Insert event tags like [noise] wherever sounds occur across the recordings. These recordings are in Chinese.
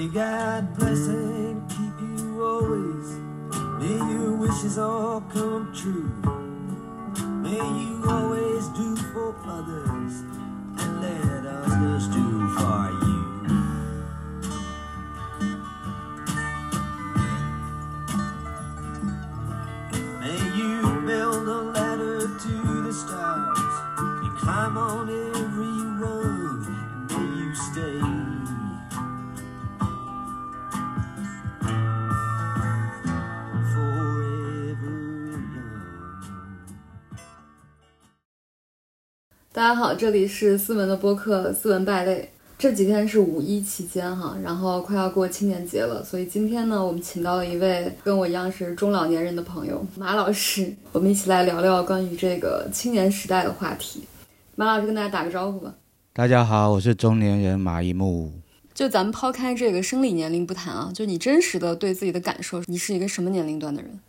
May God bless and keep you always. May your wishes all come true. May you always do for others 家好，这里是思文的播客《思文败类》。这几天是五一期间哈，然后快要过青年节了，所以今天呢，我们请到了一位跟我一样是中老年人的朋友马老师，我们一起来聊聊关于这个青年时代的话题。马老师跟大家打个招呼吧。大家好，我是中年人马一木。就咱们抛开这个生理年龄不谈啊，就你真实的对自己的感受，你是一个什么年龄段的人？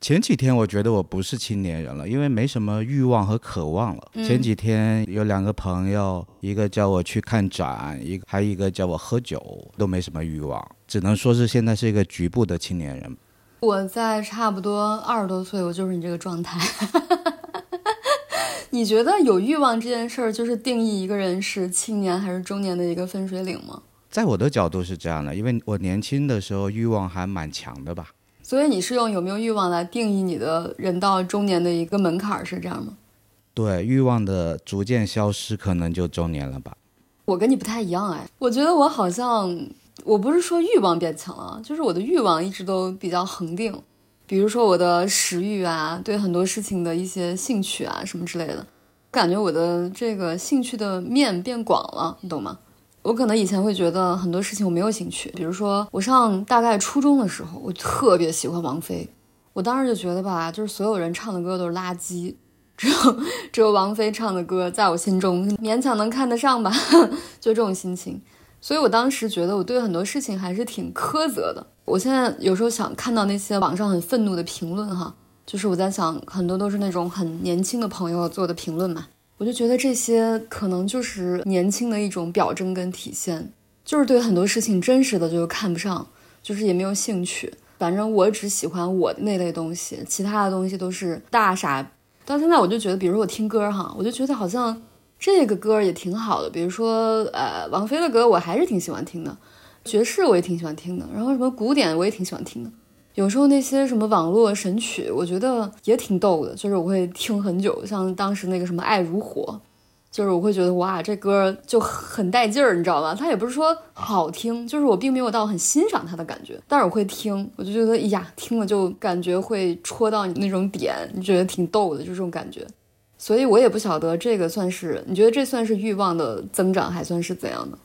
前几天我觉得我不是青年人了，因为没什么欲望和渴望了。前几天有两个朋友，一个叫我去看展，一个还有一个叫我喝酒，都没什么欲望，只能说是现在是一个局部的青年人。我在差不多二十多岁，我就是你这个状态。[laughs] 你觉得有欲望这件事儿，就是定义一个人是青年还是中年的一个分水岭吗？在我的角度是这样的，因为我年轻的时候欲望还蛮强的吧。所以你是用有没有欲望来定义你的人到中年的一个门槛儿，是这样吗？对，欲望的逐渐消失，可能就中年了吧。我跟你不太一样哎，我觉得我好像我不是说欲望变强了，就是我的欲望一直都比较恒定。比如说我的食欲啊，对很多事情的一些兴趣啊什么之类的，感觉我的这个兴趣的面变广了，你懂吗？我可能以前会觉得很多事情我没有兴趣，比如说我上大概初中的时候，我特别喜欢王菲，我当时就觉得吧，就是所有人唱的歌都是垃圾，只有只有王菲唱的歌在我心中勉强能看得上吧，[laughs] 就这种心情。所以我当时觉得我对很多事情还是挺苛责的。我现在有时候想看到那些网上很愤怒的评论哈，就是我在想，很多都是那种很年轻的朋友做的评论嘛。我就觉得这些可能就是年轻的一种表征跟体现，就是对很多事情真实的就看不上，就是也没有兴趣。反正我只喜欢我那类东西，其他的东西都是大傻。到现在我就觉得，比如我听歌哈，我就觉得好像这个歌也挺好的。比如说呃，王菲的歌我还是挺喜欢听的，爵士我也挺喜欢听的，然后什么古典我也挺喜欢听的。有时候那些什么网络神曲，我觉得也挺逗的，就是我会听很久，像当时那个什么《爱如火》，就是我会觉得哇，这歌就很带劲儿，你知道吧？它也不是说好听，就是我并没有到很欣赏它的感觉，但是我会听，我就觉得呀，听了就感觉会戳到你那种点，你觉得挺逗的，就这种感觉。所以我也不晓得这个算是，你觉得这算是欲望的增长，还算是怎样的？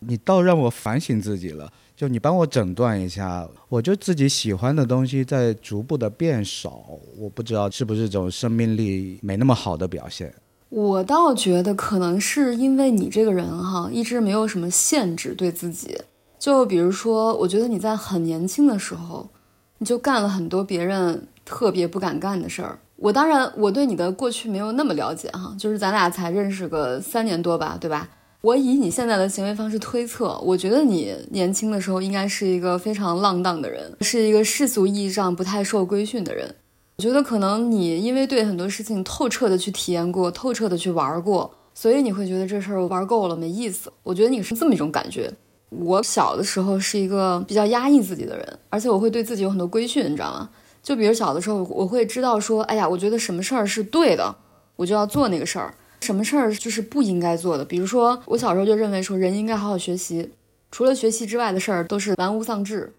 你倒让我反省自己了。就你帮我诊断一下，我就自己喜欢的东西在逐步的变少，我不知道是不是这种生命力没那么好的表现。我倒觉得可能是因为你这个人哈，一直没有什么限制对自己。就比如说，我觉得你在很年轻的时候，你就干了很多别人特别不敢干的事儿。我当然我对你的过去没有那么了解哈，就是咱俩才认识个三年多吧，对吧？我以你现在的行为方式推测，我觉得你年轻的时候应该是一个非常浪荡的人，是一个世俗意义上不太受规训的人。我觉得可能你因为对很多事情透彻的去体验过，透彻的去玩过，所以你会觉得这事儿玩够了没意思。我觉得你是这么一种感觉。我小的时候是一个比较压抑自己的人，而且我会对自己有很多规训，你知道吗？就比如小的时候，我会知道说，哎呀，我觉得什么事儿是对的，我就要做那个事儿。什么事儿就是不应该做的？比如说，我小时候就认为说，人应该好好学习，除了学习之外的事儿都是玩物丧志，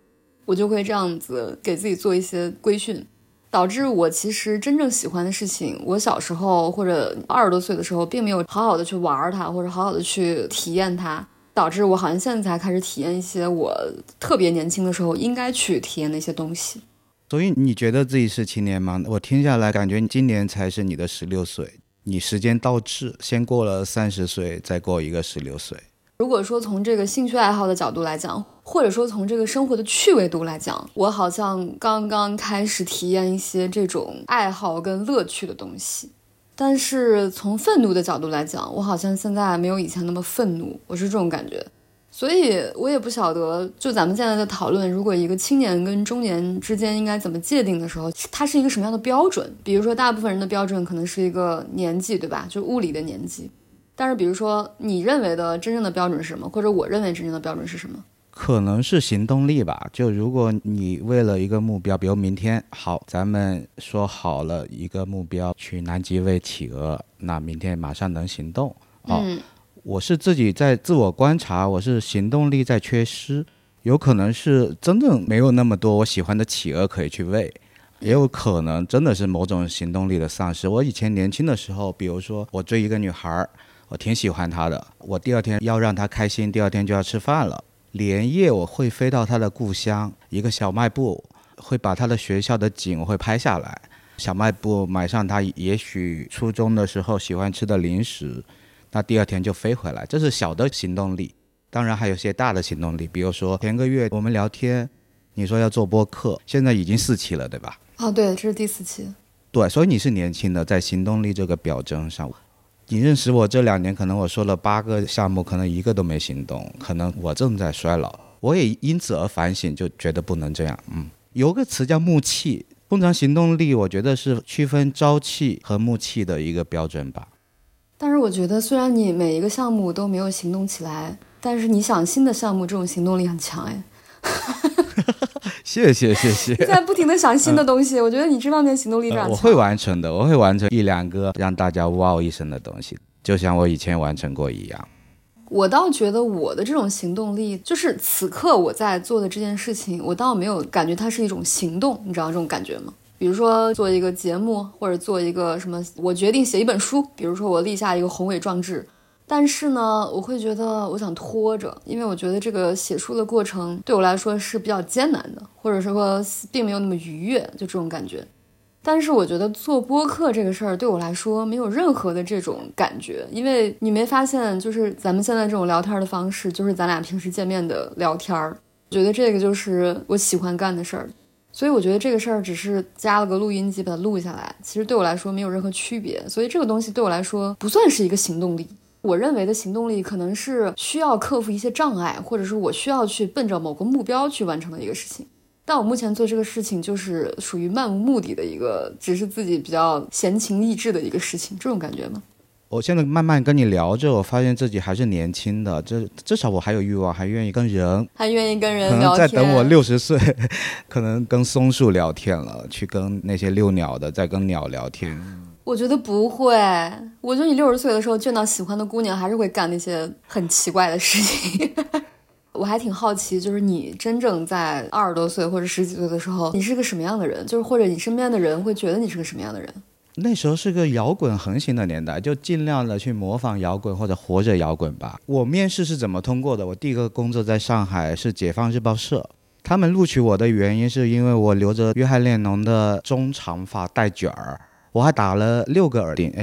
我就会这样子给自己做一些规训，导致我其实真正喜欢的事情，我小时候或者二十多岁的时候，并没有好好的去玩它，或者好好的去体验它，导致我好像现在才开始体验一些我特别年轻的时候应该去体验的一些东西。所以你觉得自己是青年吗？我听下来感觉今年才是你的十六岁。你时间倒置，先过了三十岁，再过一个十六岁。如果说从这个兴趣爱好的角度来讲，或者说从这个生活的趣味度来讲，我好像刚刚开始体验一些这种爱好跟乐趣的东西。但是从愤怒的角度来讲，我好像现在没有以前那么愤怒，我是这种感觉。所以我也不晓得，就咱们现在在讨论，如果一个青年跟中年之间应该怎么界定的时候，它是一个什么样的标准？比如说，大部分人的标准可能是一个年纪，对吧？就物理的年纪。但是，比如说，你认为的真正的标准是什么？或者我认为真正的标准是什么？可能是行动力吧。就如果你为了一个目标，比如明天好，咱们说好了一个目标去南极喂企鹅，那明天马上能行动。哦。我是自己在自我观察，我是行动力在缺失，有可能是真正没有那么多我喜欢的企鹅可以去喂，也有可能真的是某种行动力的丧失。我以前年轻的时候，比如说我追一个女孩，我挺喜欢她的，我第二天要让她开心，第二天就要吃饭了，连夜我会飞到她的故乡一个小卖部，会把她的学校的景会拍下来，小卖部买上她也许初中的时候喜欢吃的零食。那第二天就飞回来，这是小的行动力。当然还有些大的行动力，比如说前个月我们聊天，你说要做播客，现在已经四期了，对吧？哦，对，这是第四期。对，所以你是年轻的，在行动力这个表征上，你认识我这两年，可能我说了八个项目，可能一个都没行动，可能我正在衰老。我也因此而反省，就觉得不能这样。嗯，有个词叫木气，通常行动力，我觉得是区分朝气和木气的一个标准吧。但是我觉得，虽然你每一个项目都没有行动起来，但是你想新的项目，这种行动力很强哎。[laughs] 谢谢谢谢。在不停的想新的东西，我觉得你这方面行动力非常强。我会完成的，我会完成一两个让大家哇哦一声的东西，就像我以前完成过一样。我倒觉得我的这种行动力，就是此刻我在做的这件事情，我倒没有感觉它是一种行动，你知道这种感觉吗？比如说做一个节目，或者做一个什么，我决定写一本书。比如说我立下一个宏伟壮志，但是呢，我会觉得我想拖着，因为我觉得这个写书的过程对我来说是比较艰难的，或者说并没有那么愉悦，就这种感觉。但是我觉得做播客这个事儿对我来说没有任何的这种感觉，因为你没发现，就是咱们现在这种聊天的方式，就是咱俩平时见面的聊天儿，觉得这个就是我喜欢干的事儿。所以我觉得这个事儿只是加了个录音机把它录下来，其实对我来说没有任何区别。所以这个东西对我来说不算是一个行动力。我认为的行动力可能是需要克服一些障碍，或者是我需要去奔着某个目标去完成的一个事情。但我目前做这个事情就是属于漫无目的的一个，只是自己比较闲情逸致的一个事情，这种感觉吗？我现在慢慢跟你聊着，我发现自己还是年轻的，这至少我还有欲望，还愿意跟人，还愿意跟人可能在等我六十岁，[laughs] 可能跟松树聊天了，去跟那些遛鸟的，在跟鸟聊天。我觉得不会，我觉得你六十岁的时候见到喜欢的姑娘，还是会干那些很奇怪的事情。[laughs] 我还挺好奇，就是你真正在二十多岁或者十几岁的时候，你是个什么样的人？就是或者你身边的人会觉得你是个什么样的人？那时候是个摇滚横行的年代，就尽量的去模仿摇滚或者活着摇滚吧。我面试是怎么通过的？我第一个工作在上海是解放日报社，他们录取我的原因是因为我留着约翰列侬的中长发带卷儿，我还打了六个耳钉。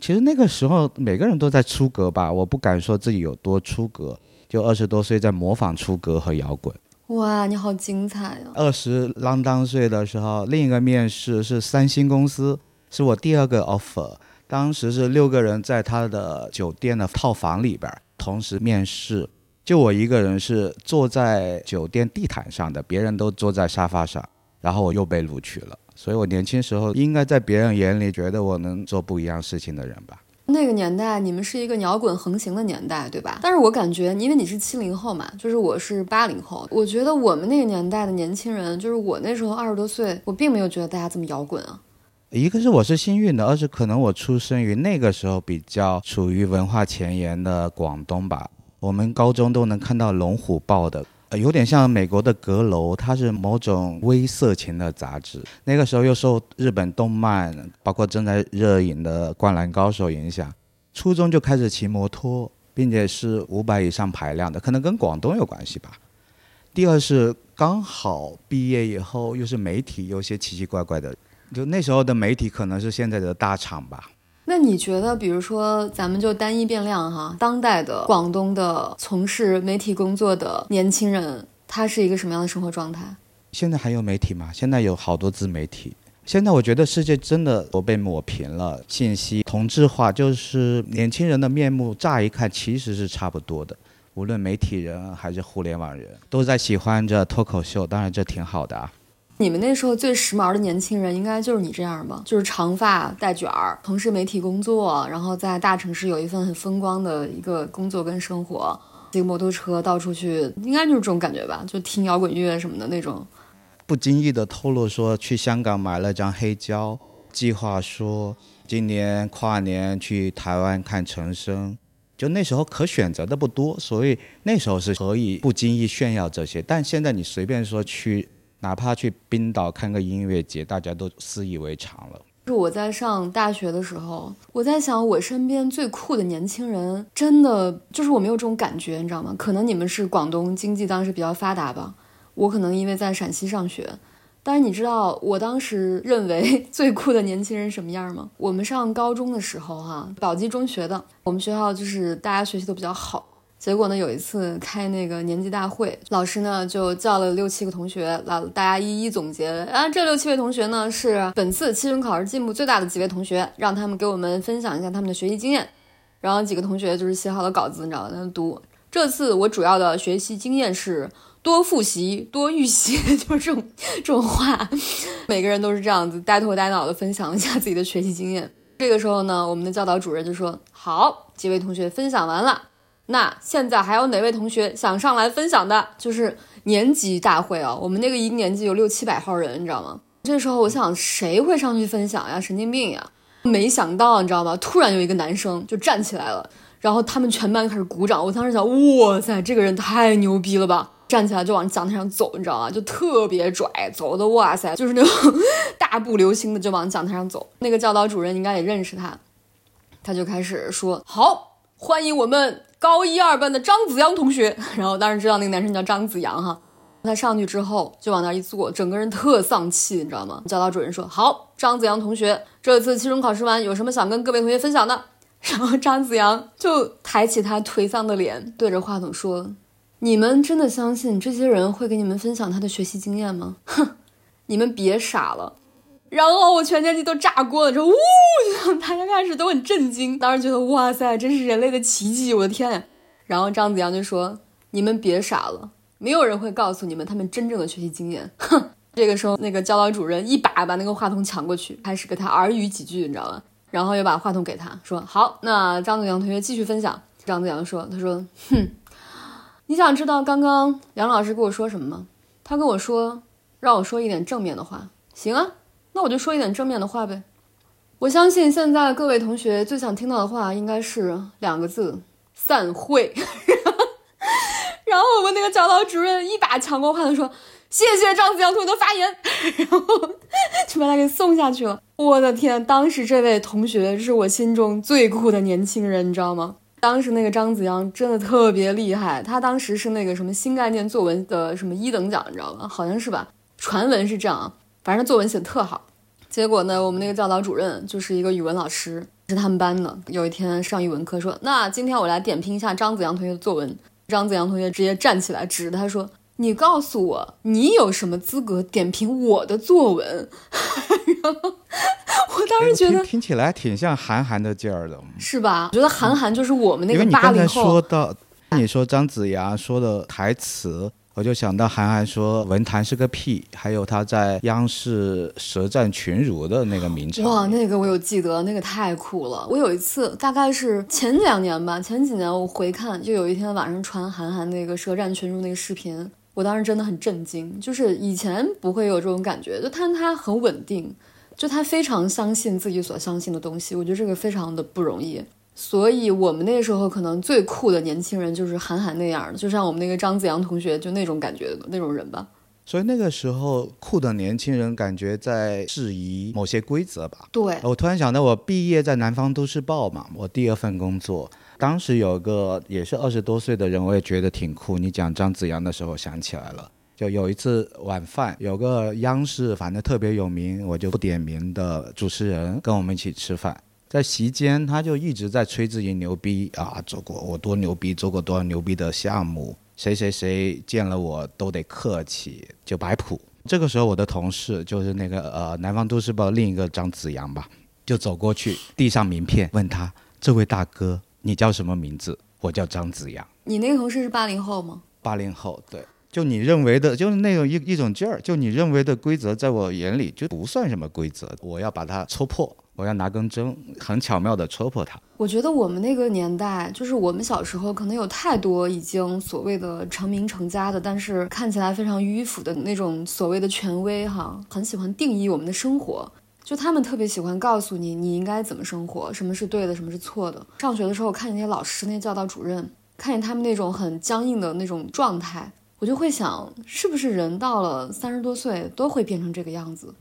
其实那个时候每个人都在出格吧，我不敢说自己有多出格，就二十多岁在模仿出格和摇滚。哇，你好精彩啊！二十啷当岁的时候，另一个面试是三星公司。是我第二个 offer，当时是六个人在他的酒店的套房里边同时面试，就我一个人是坐在酒店地毯上的，别人都坐在沙发上，然后我又被录取了。所以我年轻时候应该在别人眼里觉得我能做不一样事情的人吧。那个年代你们是一个摇滚横行的年代，对吧？但是我感觉，因为你是七零后嘛，就是我是八零后，我觉得我们那个年代的年轻人，就是我那时候二十多岁，我并没有觉得大家这么摇滚啊。一个是我是幸运的，二是可能我出生于那个时候比较处于文化前沿的广东吧。我们高中都能看到《龙虎豹》的，有点像美国的《阁楼》，它是某种微色情的杂志。那个时候又受日本动漫，包括正在热映的《灌篮高手》影响，初中就开始骑摩托，并且是五百以上排量的，可能跟广东有关系吧。第二是刚好毕业以后又是媒体，有些奇奇怪怪的。就那时候的媒体可能是现在的大厂吧。那你觉得，比如说，咱们就单一变量哈，当代的广东的从事媒体工作的年轻人，他是一个什么样的生活状态？现在还有媒体吗？现在有好多自媒体。现在我觉得世界真的都被抹平了，信息同质化，就是年轻人的面目乍一看其实是差不多的。无论媒体人还是互联网人，都在喜欢着脱口秀。当然，这挺好的啊。你们那时候最时髦的年轻人，应该就是你这样吧？就是长发带卷儿，从事媒体工作，然后在大城市有一份很风光的一个工作跟生活，骑摩托车到处去，应该就是这种感觉吧？就听摇滚乐什么的那种。不经意的透露说去香港买了张黑胶，计划说今年跨年去台湾看陈升。就那时候可选择的不多，所以那时候是可以不经意炫耀这些。但现在你随便说去。哪怕去冰岛看个音乐节，大家都习以为常了。是我在上大学的时候，我在想，我身边最酷的年轻人，真的就是我没有这种感觉，你知道吗？可能你们是广东经济当时比较发达吧，我可能因为在陕西上学。但是你知道我当时认为最酷的年轻人什么样吗？我们上高中的时候，哈，宝鸡中学的，我们学校就是大家学习都比较好。结果呢，有一次开那个年级大会，老师呢就叫了六七个同学来，大家一一总结。啊，这六七位同学呢是本次期中考试进步最大的几位同学，让他们给我们分享一下他们的学习经验。然后几个同学就是写好了稿子，你知道吗？在那读。这次我主要的学习经验是多复习、多预习，[laughs] 就是这种这种话。每个人都是这样子呆头呆脑的分享一下自己的学习经验。这个时候呢，我们的教导主任就说：“好，几位同学分享完了。”那现在还有哪位同学想上来分享的？就是年级大会啊，我们那个一年级有六七百号人，你知道吗？这时候我想，谁会上去分享呀？神经病呀！没想到，你知道吗？突然有一个男生就站起来了，然后他们全班开始鼓掌。我当时想，哇塞，这个人太牛逼了吧！站起来就往讲台上走，你知道吗？就特别拽，走的哇塞，就是那种大步流星的就往讲台上走。那个教导主任应该也认识他，他就开始说：“好，欢迎我们。”高一二班的张子阳同学，[laughs] 然后当时知道那个男生叫张子阳哈，他上去之后就往那一坐，整个人特丧气，你知道吗？教导主任说：“好，张子阳同学，这次期中考试完有什么想跟各位同学分享的？” [laughs] 然后张子阳就抬起他颓丧的脸，对着话筒说：“你们真的相信这些人会给你们分享他的学习经验吗？哼，[laughs] 你们别傻了。”然后我全年级都炸锅了，之后呜，[laughs] 大家开始都很震惊，当时觉得哇塞，真是人类的奇迹，我的天呀！然后张子阳就说：“你们别傻了，没有人会告诉你们他们真正的学习经验。”哼，这个时候那个教导主任一把把那个话筒抢过去，开始给他耳语几句，你知道吧？然后又把话筒给他说：“好，那张子阳同学继续分享。”张子阳说：“他说，哼，你想知道刚刚杨老师跟我说什么吗？他跟我说让我说一点正面的话。行啊。”那我就说一点正面的话呗。我相信现在各位同学最想听到的话应该是两个字：散会。[laughs] 然后我们那个教导主任一把抢过话筒说：“谢谢张子阳同学的发言。[laughs] ”然后就把他给送下去了。我的天，当时这位同学是我心中最酷的年轻人，你知道吗？当时那个张子阳真的特别厉害，他当时是那个什么新概念作文的什么一等奖，你知道吗？好像是吧？传闻是这样。反正作文写的特好，结果呢，我们那个教导主任就是一个语文老师，是他们班的。有一天上语文课说：“那今天我来点评一下张子阳同学的作文。”张子阳同学直接站起来指着他说：“你告诉我，你有什么资格点评我的作文？” [laughs] 然后我当时觉得听起来挺像韩寒的劲儿的，是吧？我觉得韩寒就是我们那个八零后。说到你说张子阳说的台词。我就想到韩寒说文坛是个屁，还有他在央视舌战群儒的那个名场。哇，那个我有记得，那个太酷了。我有一次，大概是前两年吧，前几年我回看，就有一天晚上传韩寒那个舌战群儒那个视频，我当时真的很震惊，就是以前不会有这种感觉，就他他很稳定，就他非常相信自己所相信的东西，我觉得这个非常的不容易。所以，我们那时候可能最酷的年轻人就是韩寒那样的，就像我们那个张子阳同学，就那种感觉的那种人吧。所以那个时候酷的年轻人感觉在质疑某些规则吧。对，我突然想到，我毕业在《南方都市报》嘛，我第二份工作，当时有个也是二十多岁的人，我也觉得挺酷。你讲张子阳的时候想起来了，就有一次晚饭，有个央视反正特别有名，我就不点名的主持人跟我们一起吃饭。在席间，他就一直在吹自己牛逼啊，做过我多牛逼，做过多少牛逼的项目，谁谁谁见了我都得客气，就摆谱。这个时候，我的同事就是那个呃《南方都市报》另一个张子阳吧，就走过去递上名片，问他：“这位大哥，你叫什么名字？”我叫张子阳。你那个同事是八零后吗？八零后，对，就你认为的，就是那种一一种劲儿，就你认为的规则，在我眼里就不算什么规则，我要把它戳破。我要拿根针，很巧妙地戳破它。我觉得我们那个年代，就是我们小时候，可能有太多已经所谓的成名成家的，但是看起来非常迂腐的那种所谓的权威，哈，很喜欢定义我们的生活。就他们特别喜欢告诉你，你应该怎么生活，什么是对的，什么是错的。上学的时候，看见那些老师、那些教导主任，看见他们那种很僵硬的那种状态，我就会想，是不是人到了三十多岁都会变成这个样子？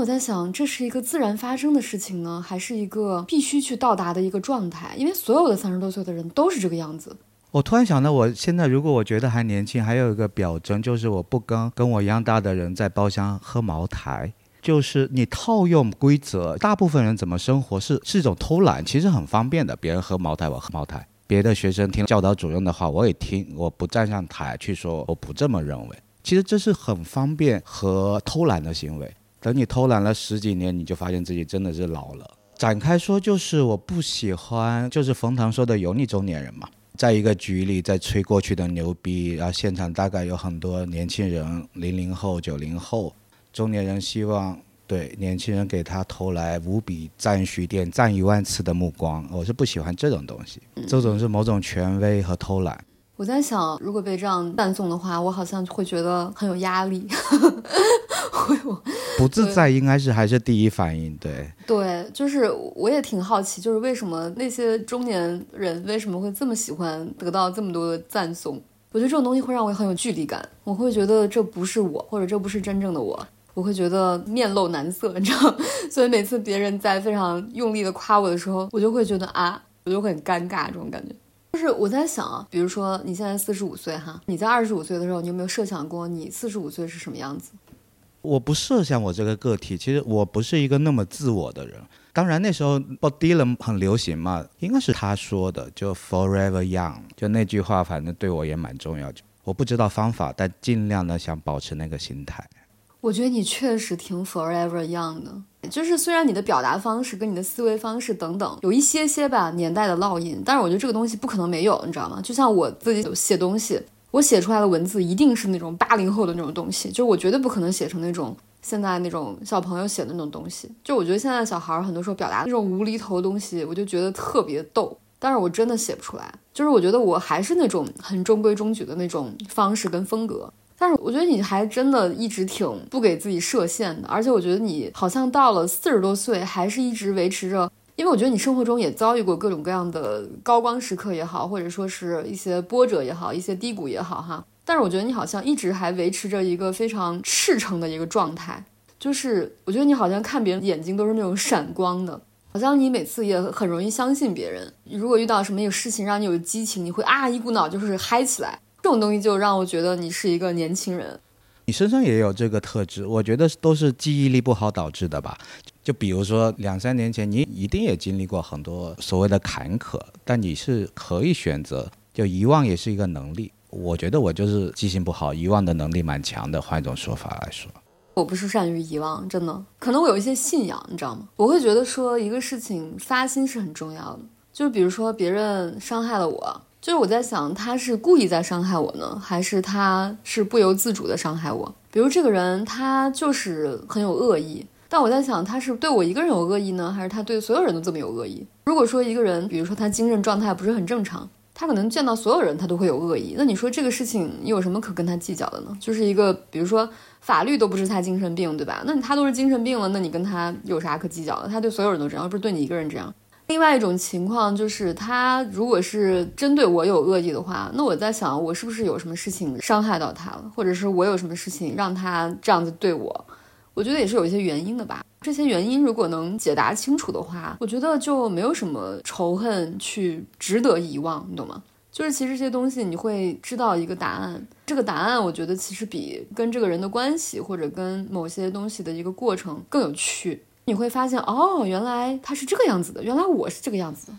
我在想，这是一个自然发生的事情呢，还是一个必须去到达的一个状态？因为所有的三十多岁的人都是这个样子。我突然想到，我现在如果我觉得还年轻，还有一个表征就是我不跟跟我一样大的人在包厢喝茅台。就是你套用规则，大部分人怎么生活是是一种偷懒，其实很方便的。别人喝茅台，我喝茅台；别的学生听教导主任的话，我也听。我不站上台去说，我不这么认为。其实这是很方便和偷懒的行为。等你偷懒了十几年，你就发现自己真的是老了。展开说，就是我不喜欢，就是冯唐说的油腻中年人嘛。在一个局里在吹过去的牛逼，然后现场大概有很多年轻人，零零后、九零后，中年人希望对年轻人给他投来无比赞许、点赞一万次的目光。我是不喜欢这种东西，这种是某种权威和偷懒。我在想，如果被这样赞颂的话，我好像会觉得很有压力。[laughs] 会我不自在，应该是还是第一反应。对对，就是我也挺好奇，就是为什么那些中年人为什么会这么喜欢得到这么多的赞颂？我觉得这种东西会让我很有距离感，我会觉得这不是我，或者这不是真正的我，我会觉得面露难色，你知道？[laughs] 所以每次别人在非常用力的夸我的时候，我就会觉得啊，我就会很尴尬，这种感觉。就是我在想啊，比如说你现在四十五岁哈，你在二十五岁的时候，你有没有设想过你四十五岁是什么样子？我不设想我这个个体，其实我不是一个那么自我的人。当然那时候 Bob Dylan 很流行嘛，应该是他说的，就 Forever Young，就那句话，反正对我也蛮重要。我不知道方法，但尽量的想保持那个心态。我觉得你确实挺 Forever Young 的。就是虽然你的表达方式跟你的思维方式等等有一些些吧年代的烙印，但是我觉得这个东西不可能没有，你知道吗？就像我自己写东西，我写出来的文字一定是那种八零后的那种东西，就是我绝对不可能写成那种现在那种小朋友写的那种东西。就我觉得现在小孩很多时候表达那种无厘头的东西，我就觉得特别逗，但是我真的写不出来。就是我觉得我还是那种很中规中矩的那种方式跟风格。但是我觉得你还真的一直挺不给自己设限的，而且我觉得你好像到了四十多岁还是一直维持着，因为我觉得你生活中也遭遇过各种各样的高光时刻也好，或者说是一些波折也好，一些低谷也好哈。但是我觉得你好像一直还维持着一个非常赤诚的一个状态，就是我觉得你好像看别人眼睛都是那种闪光的，好像你每次也很容易相信别人。如果遇到什么有事情让你有激情，你会啊一股脑就是嗨起来。这种东西就让我觉得你是一个年轻人，你身上也有这个特质，我觉得都是记忆力不好导致的吧。就比如说两三年前，你一定也经历过很多所谓的坎坷，但你是可以选择，就遗忘也是一个能力。我觉得我就是记性不好，遗忘的能力蛮强的。换一种说法来说，我不是善于遗忘，真的，可能我有一些信仰，你知道吗？我会觉得说一个事情发心是很重要的，就是比如说别人伤害了我。就是我在想，他是故意在伤害我呢，还是他是不由自主的伤害我？比如这个人，他就是很有恶意，但我在想，他是对我一个人有恶意呢，还是他对所有人都这么有恶意？如果说一个人，比如说他精神状态不是很正常，他可能见到所有人他都会有恶意，那你说这个事情你有什么可跟他计较的呢？就是一个，比如说法律都不是他精神病，对吧？那他都是精神病了，那你跟他有啥可计较的？他对所有人都这样，而不是对你一个人这样？另外一种情况就是，他如果是针对我有恶意的话，那我在想，我是不是有什么事情伤害到他了，或者是我有什么事情让他这样子对我？我觉得也是有一些原因的吧。这些原因如果能解答清楚的话，我觉得就没有什么仇恨去值得遗忘，你懂吗？就是其实这些东西你会知道一个答案，这个答案我觉得其实比跟这个人的关系或者跟某些东西的一个过程更有趣。你会发现哦，原来他是这个样子的，原来我是这个样子的。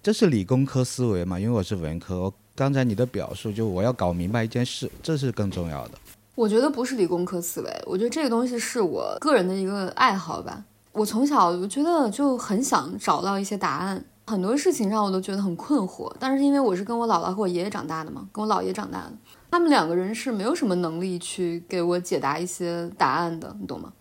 这是理工科思维嘛？因为我是文科。刚才你的表述就我要搞明白一件事，这是更重要的。我觉得不是理工科思维，我觉得这个东西是我个人的一个爱好吧。我从小我觉得就很想找到一些答案，很多事情让我都觉得很困惑。但是因为我是跟我姥姥和我爷爷长大的嘛，跟我姥爷长大的，他们两个人是没有什么能力去给我解答一些答案的，你懂吗？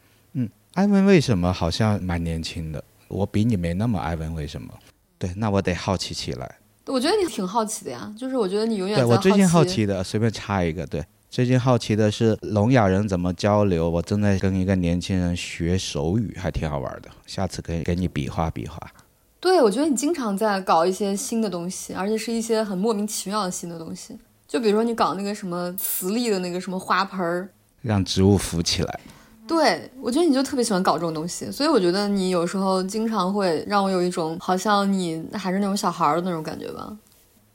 嗯，艾文为什么好像蛮年轻的？我比你没那么艾文，为什么？对，那我得好奇起来。我觉得你挺好奇的呀，就是我觉得你永远对我最近好好奇的，随便插一个，对，最近好奇的是聋哑人怎么交流。我正在跟一个年轻人学手语，还挺好玩的，下次可以给你比划比划。对，我觉得你经常在搞一些新的东西，而且是一些很莫名其妙的新的东西。就比如说你搞那个什么磁力的那个什么花盆儿，让植物浮起来。对我觉得你就特别喜欢搞这种东西，所以我觉得你有时候经常会让我有一种好像你还是那种小孩的那种感觉吧。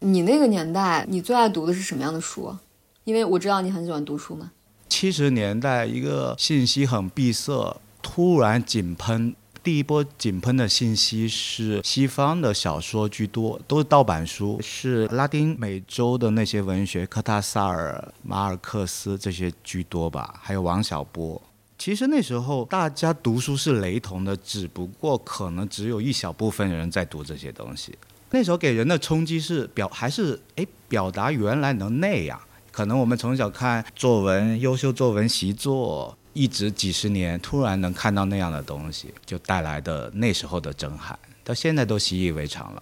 你那个年代，你最爱读的是什么样的书？因为我知道你很喜欢读书嘛。七十年代一个信息很闭塞，突然井喷。第一波井喷的信息是西方的小说居多，都是盗版书，是拉丁美洲的那些文学，科塔萨尔、马尔克斯这些居多吧，还有王小波。其实那时候大家读书是雷同的，只不过可能只有一小部分人在读这些东西。那时候给人的冲击是表还是诶表达原来能那样？可能我们从小看作文，优秀作文习作。一直几十年，突然能看到那样的东西，就带来的那时候的震撼，到现在都习以为常了。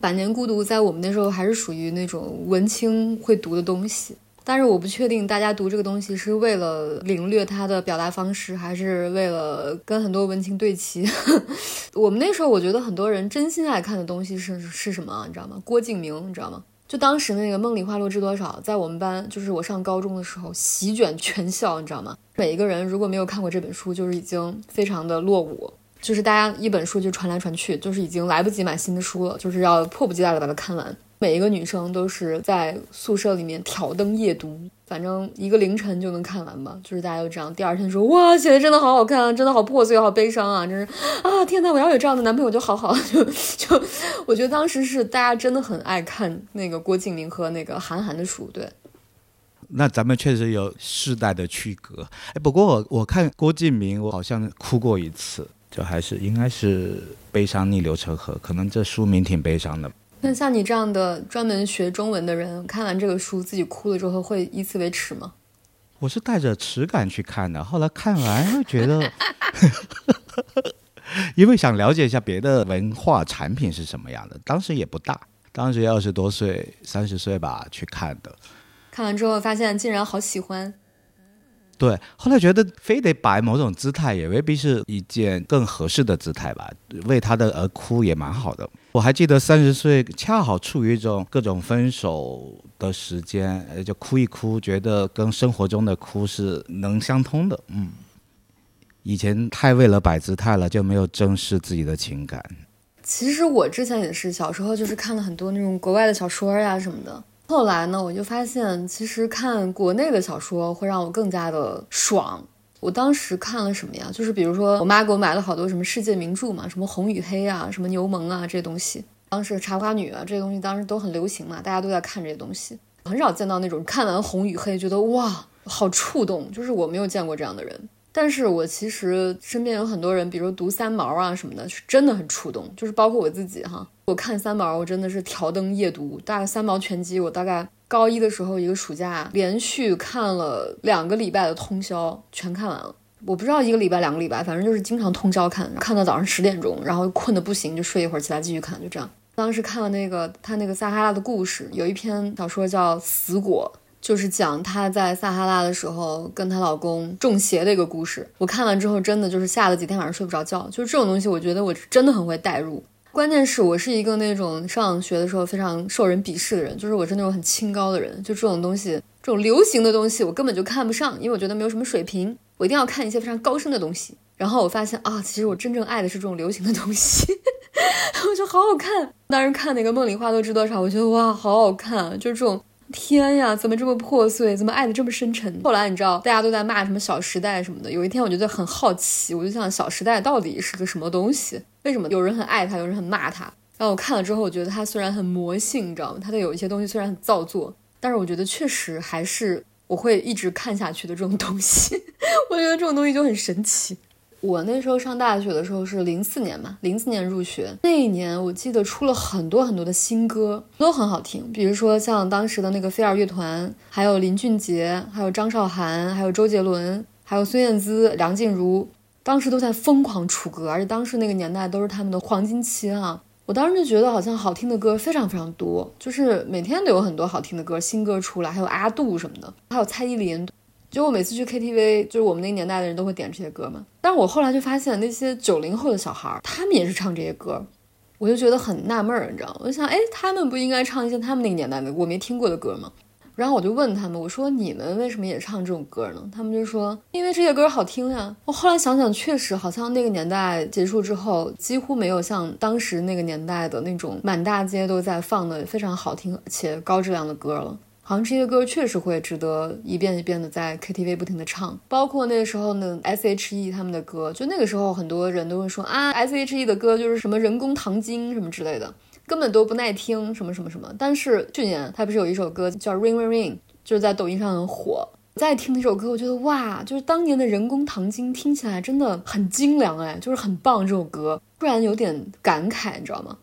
百年孤独在我们那时候还是属于那种文青会读的东西，但是我不确定大家读这个东西是为了领略它的表达方式，还是为了跟很多文青对齐。[laughs] 我们那时候，我觉得很多人真心爱看的东西是是什么？你知道吗？郭敬明，你知道吗？就当时那个《梦里花落知多少》，在我们班，就是我上高中的时候，席卷全校，你知道吗？每一个人如果没有看过这本书，就是已经非常的落伍。就是大家一本书就传来传去，就是已经来不及买新的书了，就是要迫不及待的把它看完。每一个女生都是在宿舍里面挑灯夜读，反正一个凌晨就能看完吧。就是大家都这样，第二天说哇，写的真的好好看，真的好破碎，好悲伤啊！真是啊，天呐，我要有这样的男朋友就好好。就 [laughs] 就，我觉得当时是大家真的很爱看那个郭敬明和那个韩寒的书。对，那咱们确实有世代的区隔。哎，不过我我看郭敬明，我好像哭过一次，就还是应该是《悲伤逆流成河》，可能这书名挺悲伤的。那像你这样的专门学中文的人，看完这个书自己哭了之后，会以此为耻吗？我是带着耻感去看的，后来看完又觉得，[laughs] 因为想了解一下别的文化产品是什么样的。当时也不大，当时二十多岁、三十岁吧去看的。看完之后发现竟然好喜欢。对，后来觉得非得摆某种姿态，也未必是一件更合适的姿态吧。为他的而哭也蛮好的。我还记得三十岁恰好处于一种各种分手的时间，就哭一哭，觉得跟生活中的哭是能相通的。嗯，以前太为了摆姿态了，就没有正视自己的情感。其实我之前也是，小时候就是看了很多那种国外的小说呀什么的。后来呢，我就发现，其实看国内的小说会让我更加的爽。我当时看了什么呀？就是比如说，我妈给我买了好多什么世界名著嘛，什么《红与黑》啊，什么《牛虻》啊这些东西。当时《茶花女》啊这些东西当时都很流行嘛，大家都在看这些东西。很少见到那种看完《红与黑》觉得哇，好触动，就是我没有见过这样的人。但是我其实身边有很多人，比如读三毛啊什么的，是真的很触动，就是包括我自己哈。我看三毛，我真的是挑灯夜读。大概三毛全集，我大概高一的时候一个暑假连续看了两个礼拜的通宵，全看完了。我不知道一个礼拜两个礼拜，反正就是经常通宵看，看到早上十点钟，然后困得不行就睡一会儿，起来继续看，就这样。当时看了那个他那个撒哈拉的故事，有一篇小说叫《死果》，就是讲她在撒哈拉的时候跟她老公中邪的一个故事。我看完之后，真的就是吓了几天晚上睡不着觉。就是这种东西，我觉得我真的很会代入。关键是我是一个那种上学的时候非常受人鄙视的人，就是我是那种很清高的人，就这种东西，这种流行的东西我根本就看不上，因为我觉得没有什么水平，我一定要看一些非常高深的东西。然后我发现啊，其实我真正爱的是这种流行的东西，[laughs] 我觉得好好看。当时看那个《梦里花落知多少》，我觉得哇，好好看，就是这种。天呀，怎么这么破碎？怎么爱的这么深沉？后来你知道，大家都在骂什么《小时代》什么的。有一天，我觉得很好奇，我就想《小时代》到底是个什么东西？为什么有人很爱它，有人很骂它？然后我看了之后，我觉得它虽然很魔性，你知道吗？它的有一些东西虽然很造作，但是我觉得确实还是我会一直看下去的这种东西。我觉得这种东西就很神奇。我那时候上大学的时候是零四年嘛，零四年入学，那一年我记得出了很多很多的新歌，都很好听。比如说像当时的那个飞儿乐团，还有林俊杰，还有张韶涵，还有周杰伦，还有孙燕姿、梁静茹，当时都在疯狂出歌，而且当时那个年代都是他们的黄金期哈。我当时就觉得好像好听的歌非常非常多，就是每天都有很多好听的歌，新歌出来，还有阿杜什么的，还有蔡依林。就我每次去 KTV，就是我们那个年代的人都会点这些歌嘛。但是我后来就发现，那些九零后的小孩，他们也是唱这些歌，我就觉得很纳闷儿，你知道吗？我就想，哎，他们不应该唱一些他们那个年代的我没听过的歌吗？然后我就问他们，我说你们为什么也唱这种歌呢？他们就说，因为这些歌好听呀。我后来想想，确实好像那个年代结束之后，几乎没有像当时那个年代的那种满大街都在放的非常好听且高质量的歌了。好像这些歌确实会值得一遍一遍的在 KTV 不停的唱，包括那个时候呢 S.H.E 他们的歌，就那个时候很多人都会说啊 S.H.E 的歌就是什么人工糖精什么之类的，根本都不耐听什么什么什么。但是去年他不是有一首歌叫 Ring Ring Ring，就是在抖音上很火。再听那首歌，我觉得哇，就是当年的人工糖精听起来真的很精良哎，就是很棒这首歌，突然有点感慨，你知道吗？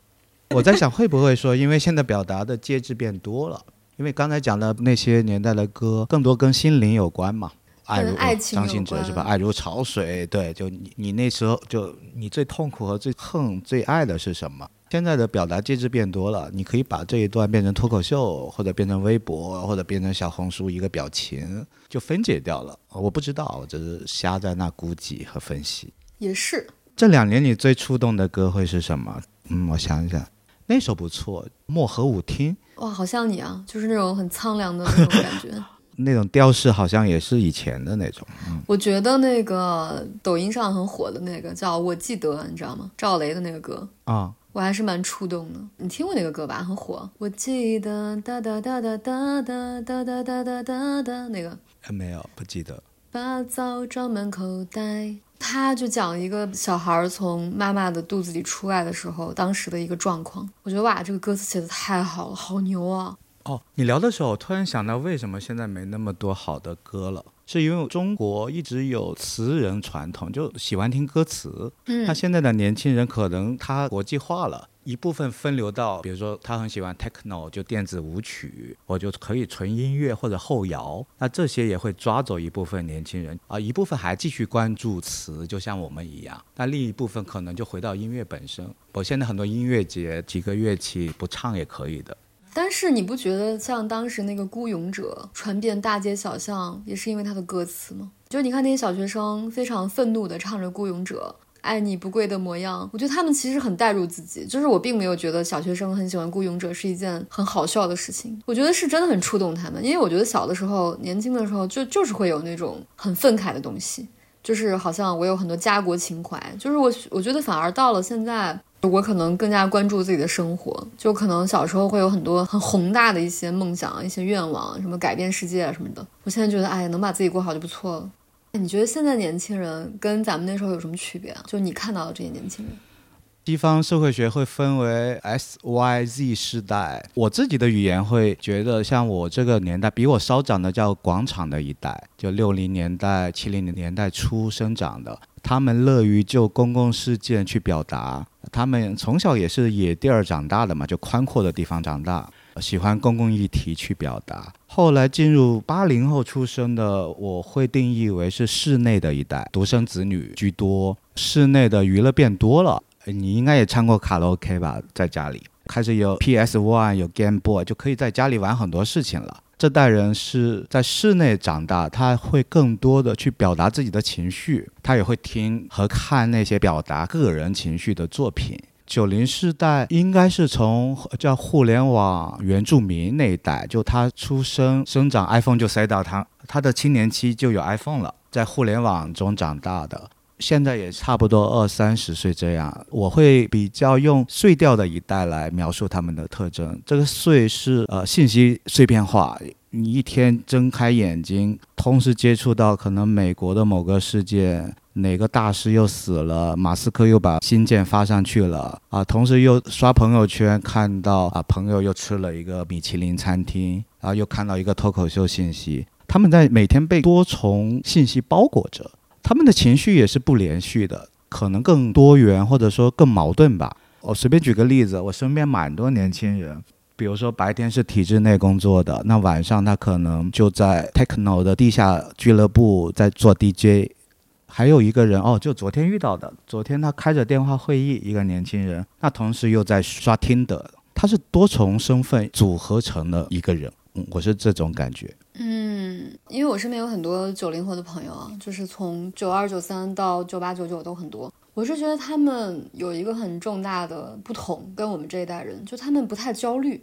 我在想会不会说，因为现在表达的介质变多了。因为刚才讲的那些年代的歌，更多跟心灵有关嘛，爱如张信哲是吧？爱如潮水，对，就你你那时候就你最痛苦和最恨、最爱的是什么？现在的表达介质变多了，你可以把这一段变成脱口秀，或者变成微博，或者变成小红书一个表情，就分解掉了。我不知道，我只是瞎在那估计和分析。也是。这两年你最触动的歌会是什么？嗯，我想一想，那首不错，《漠河舞厅》。哇，好像你啊，就是那种很苍凉的那种感觉。[laughs] 那种调式好像也是以前的那种。我觉得那个抖音上很火的那个叫我记得，你知道吗？赵雷的那个歌啊，我还是蛮触动的。你听过那个歌吧？很火。我记得哒哒哒哒哒哒哒哒哒哒哒哒那个。没有，不记得。把枣装满口袋。他就讲一个小孩从妈妈的肚子里出来的时候，当时的一个状况。我觉得哇，这个歌词写的太好了，好牛啊！哦，你聊的时候，我突然想到，为什么现在没那么多好的歌了？是因为中国一直有词人传统，就喜欢听歌词。嗯，那现在的年轻人可能他国际化了。一部分分流到，比如说他很喜欢 techno，就电子舞曲，我就可以纯音乐或者后摇，那这些也会抓走一部分年轻人啊，一部分还继续关注词，就像我们一样，那另一部分可能就回到音乐本身。我现在很多音乐节，几个乐器不唱也可以的。但是你不觉得像当时那个《孤勇者》传遍大街小巷，也是因为他的歌词吗？就你看那些小学生非常愤怒地唱着《孤勇者》。爱你不跪的模样，我觉得他们其实很代入自己，就是我并没有觉得小学生很喜欢孤勇者是一件很好笑的事情，我觉得是真的很触动他们，因为我觉得小的时候、年轻的时候就就是会有那种很愤慨的东西，就是好像我有很多家国情怀，就是我我觉得反而到了现在，我可能更加关注自己的生活，就可能小时候会有很多很宏大的一些梦想、一些愿望，什么改变世界啊什么的，我现在觉得哎，能把自己过好就不错了。你觉得现在年轻人跟咱们那时候有什么区别啊？就你看到的这些年轻人，西方社会学会分为 S、Y、Z 世代。我自己的语言会觉得，像我这个年代，比我稍长的叫广场的一代，就六零年代、七零年代初生长的，他们乐于就公共事件去表达。他们从小也是野地儿长大的嘛，就宽阔的地方长大。喜欢公共议题去表达。后来进入八零后出生的，我会定义为是室内的一代，独生子女居多，室内的娱乐变多了。你应该也唱过卡拉 OK 吧？在家里开始有 PS One，有 Game Boy，就可以在家里玩很多事情了。这代人是在室内长大，他会更多的去表达自己的情绪，他也会听和看那些表达个人情绪的作品。九零世代应该是从叫互联网原住民那一代，就他出生生长，iPhone 就塞到他，他的青年期就有 iPhone 了，在互联网中长大的，现在也差不多二三十岁这样。我会比较用碎掉的一代来描述他们的特征。这个碎是呃信息碎片化，你一天睁开眼睛，同时接触到可能美国的某个事件。哪个大师又死了？马斯克又把新件发上去了啊！同时又刷朋友圈看到啊，朋友又吃了一个米其林餐厅，然后又看到一个脱口秀信息。他们在每天被多重信息包裹着，他们的情绪也是不连续的，可能更多元或者说更矛盾吧。我随便举个例子，我身边蛮多年轻人，比如说白天是体制内工作的，那晚上他可能就在 techno 的地下俱乐部在做 DJ。还有一个人哦，就昨天遇到的，昨天他开着电话会议，一个年轻人，那同时又在刷听的，他是多重身份组合成的一个人，嗯，我是这种感觉。嗯，因为我身边有很多九零后的朋友啊，就是从九二九三到九八九九都很多。我是觉得他们有一个很重大的不同，跟我们这一代人，就他们不太焦虑。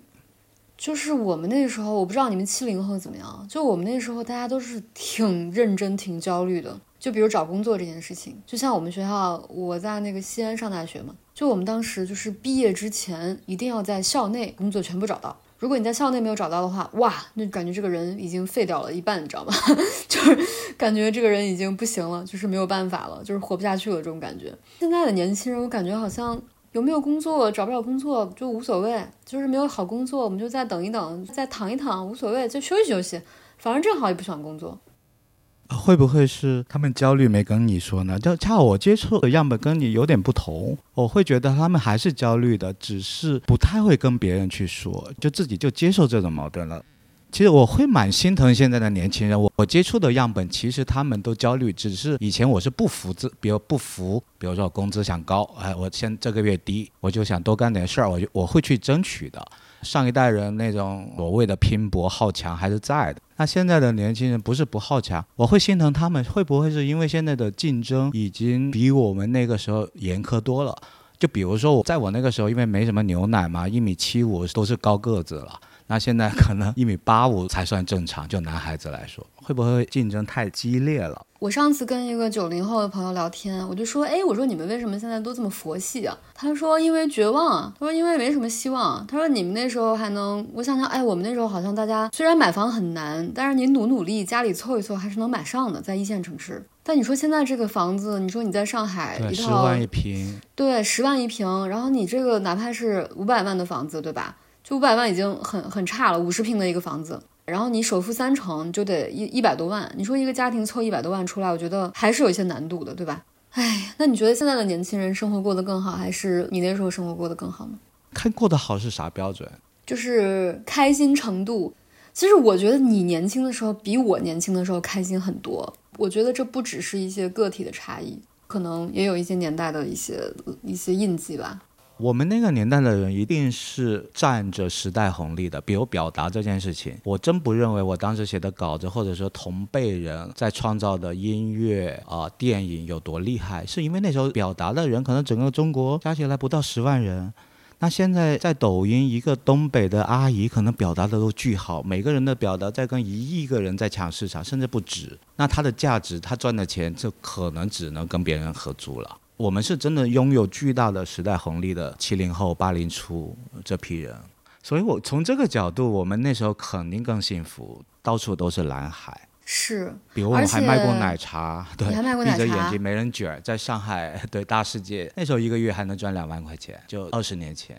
就是我们那时候，我不知道你们七零后怎么样，就我们那时候大家都是挺认真、挺焦虑的。就比如找工作这件事情，就像我们学校，我在那个西安上大学嘛，就我们当时就是毕业之前一定要在校内工作全部找到。如果你在校内没有找到的话，哇，那感觉这个人已经废掉了一半，你知道吗？[laughs] 就是感觉这个人已经不行了，就是没有办法了，就是活不下去了这种感觉。现在的年轻人，我感觉好像有没有工作，找不了工作就无所谓，就是没有好工作，我们就再等一等，再躺一躺，无所谓，就休息休息，反正正好也不喜欢工作。会不会是他们焦虑没跟你说呢？就恰好我接触的样本跟你有点不同，我会觉得他们还是焦虑的，只是不太会跟别人去说，就自己就接受这种矛盾了。其实我会蛮心疼现在的年轻人，我我接触的样本其实他们都焦虑，只是以前我是不服自，比如不服，比如说工资想高，哎，我先这个月低，我就想多干点事儿，我就我会去争取的。上一代人那种所谓的拼搏好强还是在的，那现在的年轻人不是不好强，我会心疼他们，会不会是因为现在的竞争已经比我们那个时候严苛多了？就比如说我在我那个时候，因为没什么牛奶嘛，一米七五都是高个子了。那现在可能一米八五才算正常，就男孩子来说，会不会竞争太激烈了？我上次跟一个九零后的朋友聊天，我就说，哎，我说你们为什么现在都这么佛系啊？他说因为绝望啊，他说因为没什么希望。他说你们那时候还能，我想想，哎，我们那时候好像大家虽然买房很难，但是你努努力，家里凑一凑还是能买上的，在一线城市。但你说现在这个房子，你说你在上海一套十万一平，对，十万一平，然后你这个哪怕是五百万的房子，对吧？就五百万已经很很差了，五十平的一个房子，然后你首付三成就得一一百多万，你说一个家庭凑一百多万出来，我觉得还是有一些难度的，对吧？哎，那你觉得现在的年轻人生活过得更好，还是你那时候生活过得更好呢？看过得好是啥标准？就是开心程度。其实我觉得你年轻的时候比我年轻的时候开心很多。我觉得这不只是一些个体的差异，可能也有一些年代的一些一些印记吧。我们那个年代的人一定是占着时代红利的，比如表达这件事情，我真不认为我当时写的稿子，或者说同辈人在创造的音乐啊、电影有多厉害，是因为那时候表达的人可能整个中国加起来不到十万人，那现在在抖音，一个东北的阿姨可能表达的都巨好，每个人的表达在跟一亿个人在抢市场，甚至不止，那它的价值，他赚的钱就可能只能跟别人合租了。我们是真的拥有巨大的时代红利的七零后、八零初这批人，所以我从这个角度，我们那时候肯定更幸福，到处都是蓝海。是，比如我们还卖过奶茶，对，闭着眼睛没人卷，在上海，对大世界，那时候一个月还能赚两万块钱，就二十年前，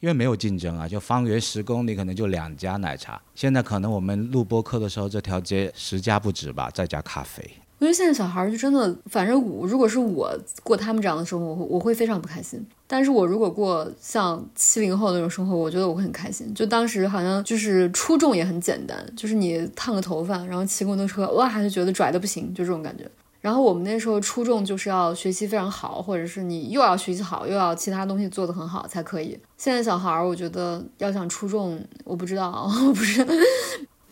因为没有竞争啊，就方圆十公里可能就两家奶茶，现在可能我们录播客的时候，这条街十家不止吧，再加咖啡。我觉得现在小孩就真的，反正我如果是我过他们这样的生活，我会非常不开心。但是我如果过像七零后那种生活，我觉得我会很开心。就当时好像就是初中也很简单，就是你烫个头发，然后骑摩托车，哇，就觉得拽的不行，就这种感觉。然后我们那时候初中就是要学习非常好，或者是你又要学习好，又要其他东西做得很好才可以。现在小孩，我觉得要想初中，我不知道，[laughs] 我不知道，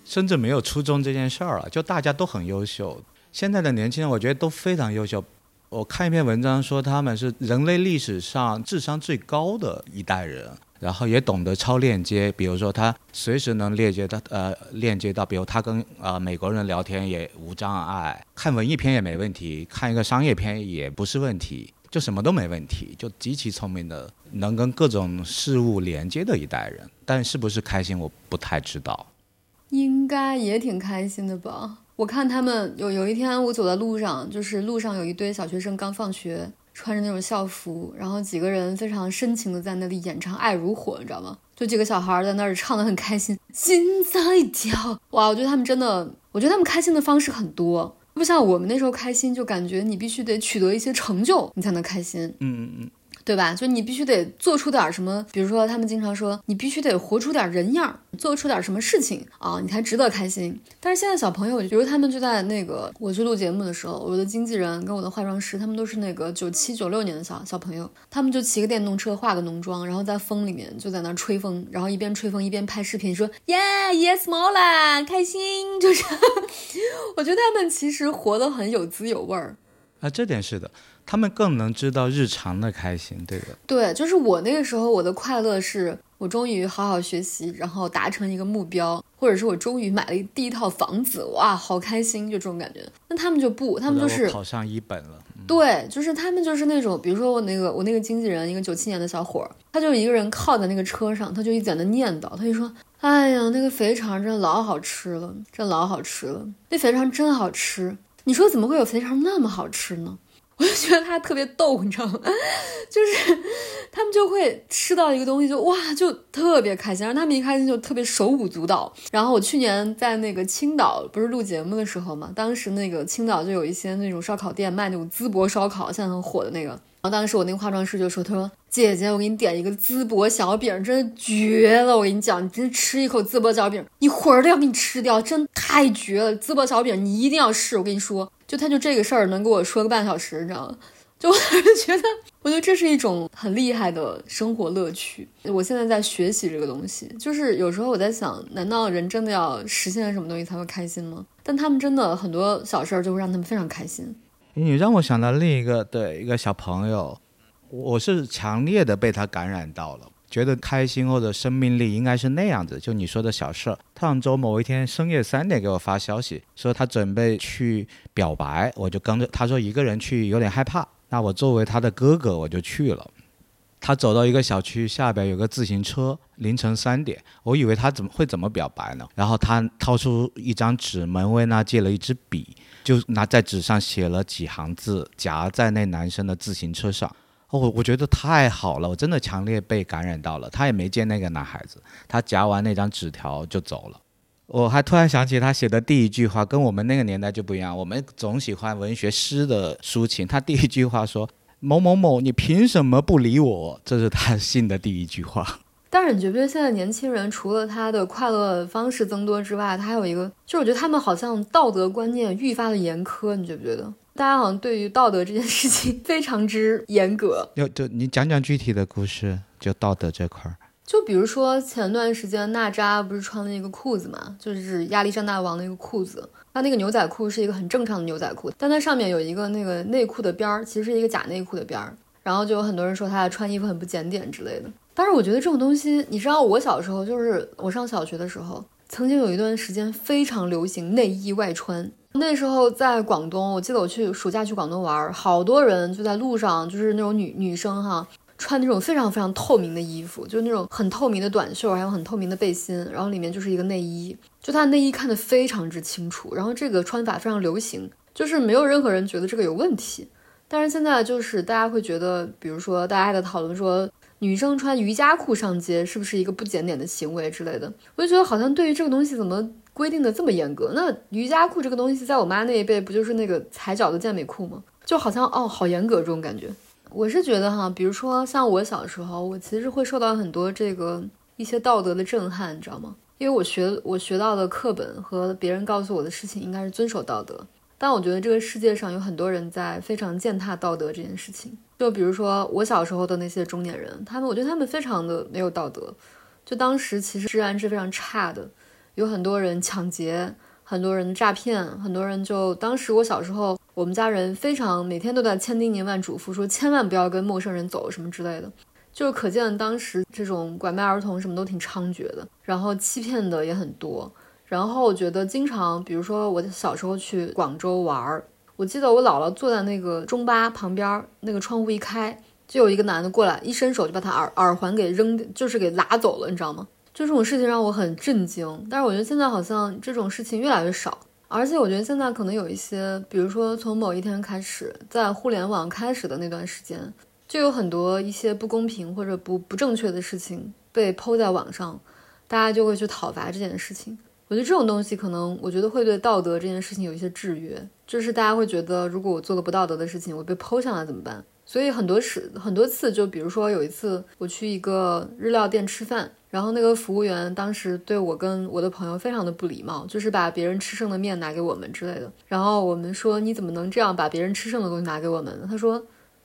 甚至没有初中这件事儿了，就大家都很优秀。现在的年轻人，我觉得都非常优秀。我看一篇文章说，他们是人类历史上智商最高的一代人，然后也懂得超链接。比如说，他随时能链接到呃链接到，比如他跟呃美国人聊天也无障碍，看文艺片也没问题，看一个商业片也不是问题，就什么都没问题，就极其聪明的，能跟各种事物连接的一代人。但是不是开心，我不太知道。应该也挺开心的吧。我看他们有有一天，我走在路上，就是路上有一堆小学生刚放学，穿着那种校服，然后几个人非常深情的在那里演唱《爱如火》，你知道吗？就几个小孩在那儿唱的很开心，心在跳。哇，我觉得他们真的，我觉得他们开心的方式很多。不像我们那时候开心，就感觉你必须得取得一些成就，你才能开心。嗯嗯嗯。对吧？就你必须得做出点什么，比如说他们经常说，你必须得活出点人样，做出点什么事情啊，你才值得开心。但是现在小朋友，比如他们就在那个我去录节目的时候，我的经纪人跟我的化妆师，他们都是那个九七九六年的小小朋友，他们就骑个电动车，化个浓妆，然后在风里面就在那吹风，然后一边吹风一边拍视频，说耶耶 small 啦，开心。[laughs] 就是 [laughs] 我觉得他们其实活得很有滋有味儿啊，这点是的。他们更能知道日常的开心，对的。对，就是我那个时候，我的快乐是我终于好好学习，然后达成一个目标，或者是我终于买了第一套房子，哇，好开心，就这种感觉。那他们就不，他们就是考上一本了。对，就是他们就是那种，比如说我那个我那个经纪人，一个九七年的小伙儿，他就一个人靠在那个车上，他就一直在那念叨，他就说：“哎呀，那个肥肠真老好吃了，真老好吃了，那肥肠真好吃。你说怎么会有肥肠那么好吃呢？”我就觉得他特别逗，你知道吗？[laughs] 就是他们就会吃到一个东西，就哇，就特别开心。然后他们一开心就特别手舞足蹈。然后我去年在那个青岛不是录节目的时候嘛，当时那个青岛就有一些那种烧烤店卖那种淄博烧烤，现在很火的那个。然后当时我那个化妆师就说：“他说姐姐，我给你点一个淄博小饼，真的绝了！我跟你讲，你真吃一口淄博小饼，你魂儿都要给你吃掉，真太绝了！淄博小饼你一定要试，我跟你说。”就他就这个事儿能跟我说个半小时，你知道吗？[laughs] 就我就觉得，我觉得这是一种很厉害的生活乐趣。我现在在学习这个东西，就是有时候我在想，难道人真的要实现什么东西才会开心吗？但他们真的很多小事儿就会让他们非常开心。你让我想到另一个对一个小朋友，我是强烈的被他感染到了。觉得开心或者生命力应该是那样子，就你说的小事儿。上周某一天深夜三点给我发消息，说他准备去表白，我就跟着他说一个人去有点害怕，那我作为他的哥哥我就去了。他走到一个小区下边有个自行车，凌晨三点，我以为他怎么会怎么表白呢？然后他掏出一张纸，门卫那借了一支笔，就拿在纸上写了几行字，夹在那男生的自行车上。我我觉得太好了，我真的强烈被感染到了。他也没见那个男孩子，他夹完那张纸条就走了。我还突然想起他写的第一句话，跟我们那个年代就不一样。我们总喜欢文学诗的抒情，他第一句话说：“某某某，你凭什么不理我？”这是他信的第一句话。但是你觉不觉得现在年轻人除了他的快乐方式增多之外，他还有一个，就是我觉得他们好像道德观念愈发的严苛，你觉不觉得？大家好像对于道德这件事情 [laughs] 非常之严格。就就你讲讲具体的故事，就道德这块儿。就比如说前段时间娜扎不是穿了一个裤子嘛，就是亚历山大王的一个裤子。他那个牛仔裤是一个很正常的牛仔裤，但它上面有一个那个内裤的边儿，其实是一个假内裤的边儿。然后就有很多人说他穿衣服很不检点之类的。但是我觉得这种东西，你知道，我小时候就是我上小学的时候，曾经有一段时间非常流行内衣外穿。那时候在广东，我记得我去暑假去广东玩，好多人就在路上，就是那种女女生哈，穿那种非常非常透明的衣服，就是那种很透明的短袖，还有很透明的背心，然后里面就是一个内衣，就它内衣看得非常之清楚，然后这个穿法非常流行，就是没有任何人觉得这个有问题。但是现在就是大家会觉得，比如说大家在讨论说，女生穿瑜伽裤上街是不是一个不检点的行为之类的，我就觉得好像对于这个东西怎么。规定的这么严格，那瑜伽裤这个东西，在我妈那一辈不就是那个踩脚的健美裤吗？就好像哦，好严格这种感觉。我是觉得哈，比如说像我小时候，我其实会受到很多这个一些道德的震撼，你知道吗？因为我学我学到的课本和别人告诉我的事情，应该是遵守道德。但我觉得这个世界上有很多人在非常践踏道德这件事情。就比如说我小时候的那些中年人，他们我觉得他们非常的没有道德。就当时其实治安是非常差的。有很多人抢劫，很多人诈骗，很多人就当时我小时候，我们家人非常每天都在千叮咛万嘱咐，说千万不要跟陌生人走什么之类的，就可见当时这种拐卖儿童什么都挺猖獗的，然后欺骗的也很多。然后我觉得经常，比如说我小时候去广州玩儿，我记得我姥姥坐在那个中巴旁边，那个窗户一开，就有一个男的过来，一伸手就把他耳耳环给扔，就是给拿走了，你知道吗？就这种事情让我很震惊，但是我觉得现在好像这种事情越来越少，而且我觉得现在可能有一些，比如说从某一天开始，在互联网开始的那段时间，就有很多一些不公平或者不不正确的事情被抛在网上，大家就会去讨伐这件事情。我觉得这种东西可能，我觉得会对道德这件事情有一些制约。就是大家会觉得，如果我做了不道德的事情，我被剖下来怎么办？所以很多时很多次，就比如说有一次我去一个日料店吃饭，然后那个服务员当时对我跟我的朋友非常的不礼貌，就是把别人吃剩的面拿给我们之类的。然后我们说你怎么能这样把别人吃剩的东西拿给我们？他说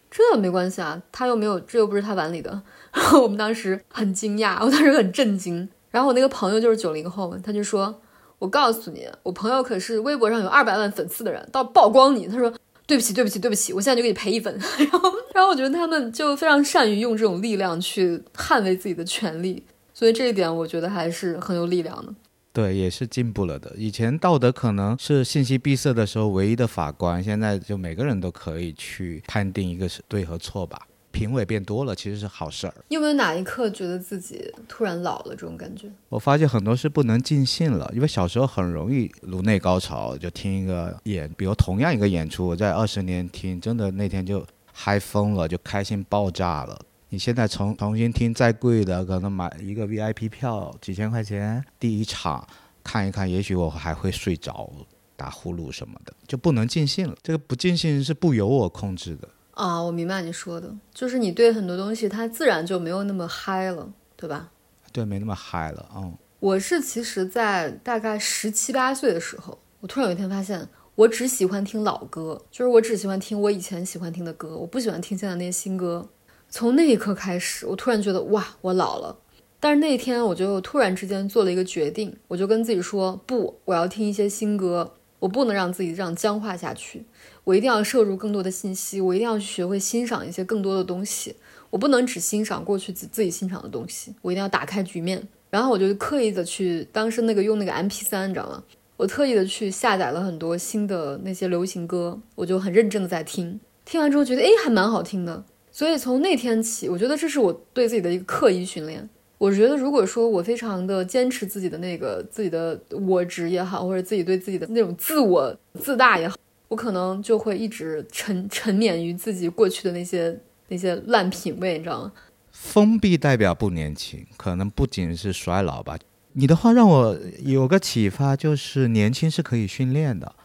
这没关系啊，他又没有，这又不是他碗里的。[laughs] 然后我们当时很惊讶，我当时很震惊。然后我那个朋友就是九零后，他就说。我告诉你，我朋友可是微博上有二百万粉丝的人，到曝光你，他说对不起，对不起，对不起，我现在就给你赔一分。[laughs] 然后，然后我觉得他们就非常善于用这种力量去捍卫自己的权利，所以这一点我觉得还是很有力量的。对，也是进步了的。以前道德可能是信息闭塞的时候唯一的法官，现在就每个人都可以去判定一个是对和错吧。评委变多了，其实是好事儿。你有没有哪一刻觉得自己突然老了这种感觉？我发现很多是不能尽兴了，因为小时候很容易颅内高潮，就听一个演，比如同样一个演出，我在二十年听，真的那天就嗨疯了，就开心爆炸了。你现在重重新听，再贵的可能买一个 VIP 票几千块钱，第一场看一看，也许我还会睡着、打呼噜什么的，就不能尽兴了。这个不尽兴是不由我控制的。啊，我明白你说的，就是你对很多东西，它自然就没有那么嗨了，对吧？对，没那么嗨了。嗯，我是其实，在大概十七八岁的时候，我突然有一天发现，我只喜欢听老歌，就是我只喜欢听我以前喜欢听的歌，我不喜欢听现在那些新歌。从那一刻开始，我突然觉得，哇，我老了。但是那一天，我就突然之间做了一个决定，我就跟自己说，不，我要听一些新歌，我不能让自己这样僵化下去。我一定要摄入更多的信息，我一定要学会欣赏一些更多的东西。我不能只欣赏过去自自己欣赏的东西，我一定要打开局面。然后我就刻意的去，当时那个用那个 M P 三，你知道吗？我特意的去下载了很多新的那些流行歌，我就很认真的在听。听完之后觉得，哎，还蛮好听的。所以从那天起，我觉得这是我对自己的一个刻意训练。我觉得如果说我非常的坚持自己的那个自己的我执也好，或者自己对自己的那种自我自大也好。我可能就会一直沉沉湎于自己过去的那些那些烂品味，你知道吗？封闭代表不年轻，可能不仅是衰老吧。你的话让我有个启发，就是年轻是可以训练的。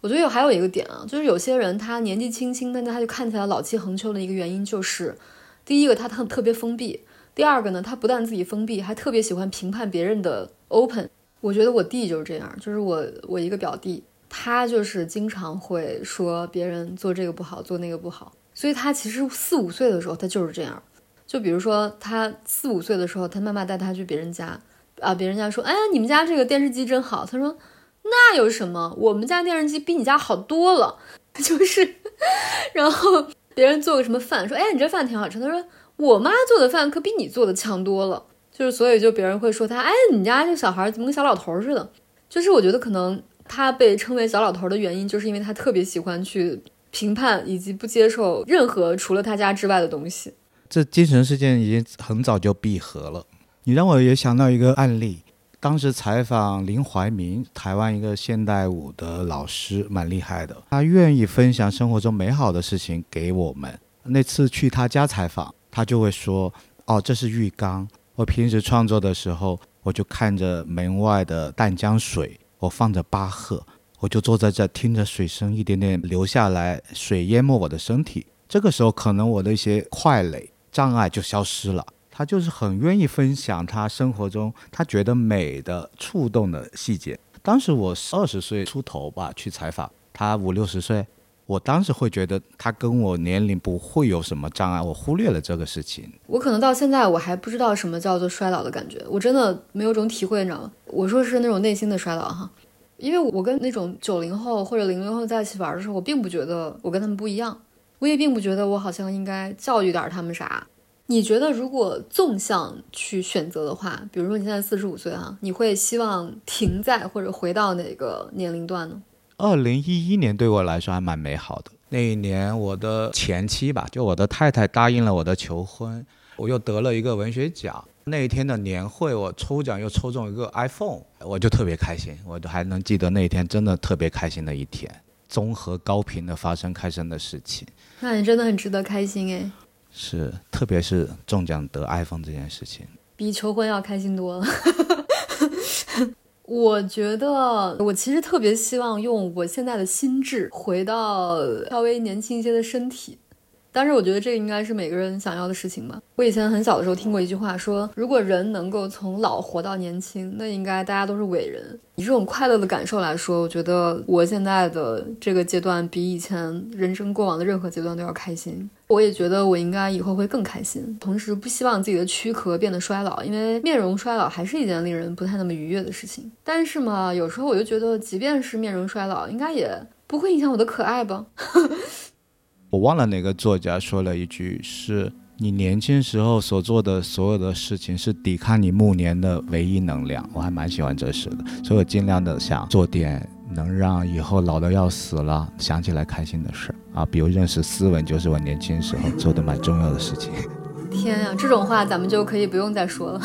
我觉得有还有一个点啊，就是有些人他年纪轻轻，但他就看起来老气横秋的一个原因，就是第一个他特特别封闭，第二个呢，他不但自己封闭，还特别喜欢评判别人的 open。我觉得我弟就是这样，就是我我一个表弟。他就是经常会说别人做这个不好，做那个不好，所以他其实四五岁的时候他就是这样。就比如说他四五岁的时候，他妈妈带他去别人家，啊，别人家说，哎呀，你们家这个电视机真好。他说，那有什么？我们家电视机比你家好多了。[laughs] 就是，然后别人做个什么饭，说，哎，你这饭挺好吃。他说，我妈做的饭可比你做的强多了。就是，所以就别人会说他，哎，你家这小孩怎么跟小老头似的？就是我觉得可能。他被称为小老头的原因，就是因为他特别喜欢去评判以及不接受任何除了他家之外的东西。这精神世界已经很早就闭合了。你让我也想到一个案例，当时采访林怀民，台湾一个现代舞的老师，蛮厉害的。他愿意分享生活中美好的事情给我们。那次去他家采访，他就会说：“哦，这是浴缸。我平时创作的时候，我就看着门外的淡江水。”我放着巴赫，我就坐在这听着水声一点点流下来，水淹没我的身体。这个时候，可能我的一些快垒障碍就消失了。他就是很愿意分享他生活中他觉得美的触动的细节。当时我二十岁出头吧，去采访他五六十岁，我当时会觉得他跟我年龄不会有什么障碍，我忽略了这个事情。我可能到现在我还不知道什么叫做衰老的感觉，我真的没有种体会，你知道吗？我说是那种内心的衰老哈。因为我跟那种九零后或者零零后在一起玩的时候，我并不觉得我跟他们不一样，我也并不觉得我好像应该教育点他们啥。你觉得如果纵向去选择的话，比如说你现在四十五岁哈，你会希望停在或者回到哪个年龄段呢？二零一一年对我来说还蛮美好的，那一年我的前妻吧，就我的太太答应了我的求婚，我又得了一个文学奖。那一天的年会，我抽奖又抽中一个 iPhone，我就特别开心。我都还能记得那一天，真的特别开心的一天。综合高频的发生开心的事情，那你真的很值得开心哎。是，特别是中奖得 iPhone 这件事情，比求婚要开心多了。我觉得我其实特别希望用我现在的心智回到稍微年轻一些的身体。但是我觉得这个应该是每个人想要的事情吧。我以前很小的时候听过一句话，说如果人能够从老活到年轻，那应该大家都是伟人。以这种快乐的感受来说，我觉得我现在的这个阶段比以前人生过往的任何阶段都要开心。我也觉得我应该以后会更开心，同时不希望自己的躯壳变得衰老，因为面容衰老还是一件令人不太那么愉悦的事情。但是嘛，有时候我就觉得，即便是面容衰老，应该也不会影响我的可爱吧。[laughs] 我忘了哪个作家说了一句：“是你年轻时候所做的所有的事情，是抵抗你暮年的唯一能量。”我还蛮喜欢这事的，所以我尽量的想做点能让以后老的要死了想起来开心的事啊，比如认识斯文，就是我年轻时候做的蛮重要的事情。天呀，这种话咱们就可以不用再说了。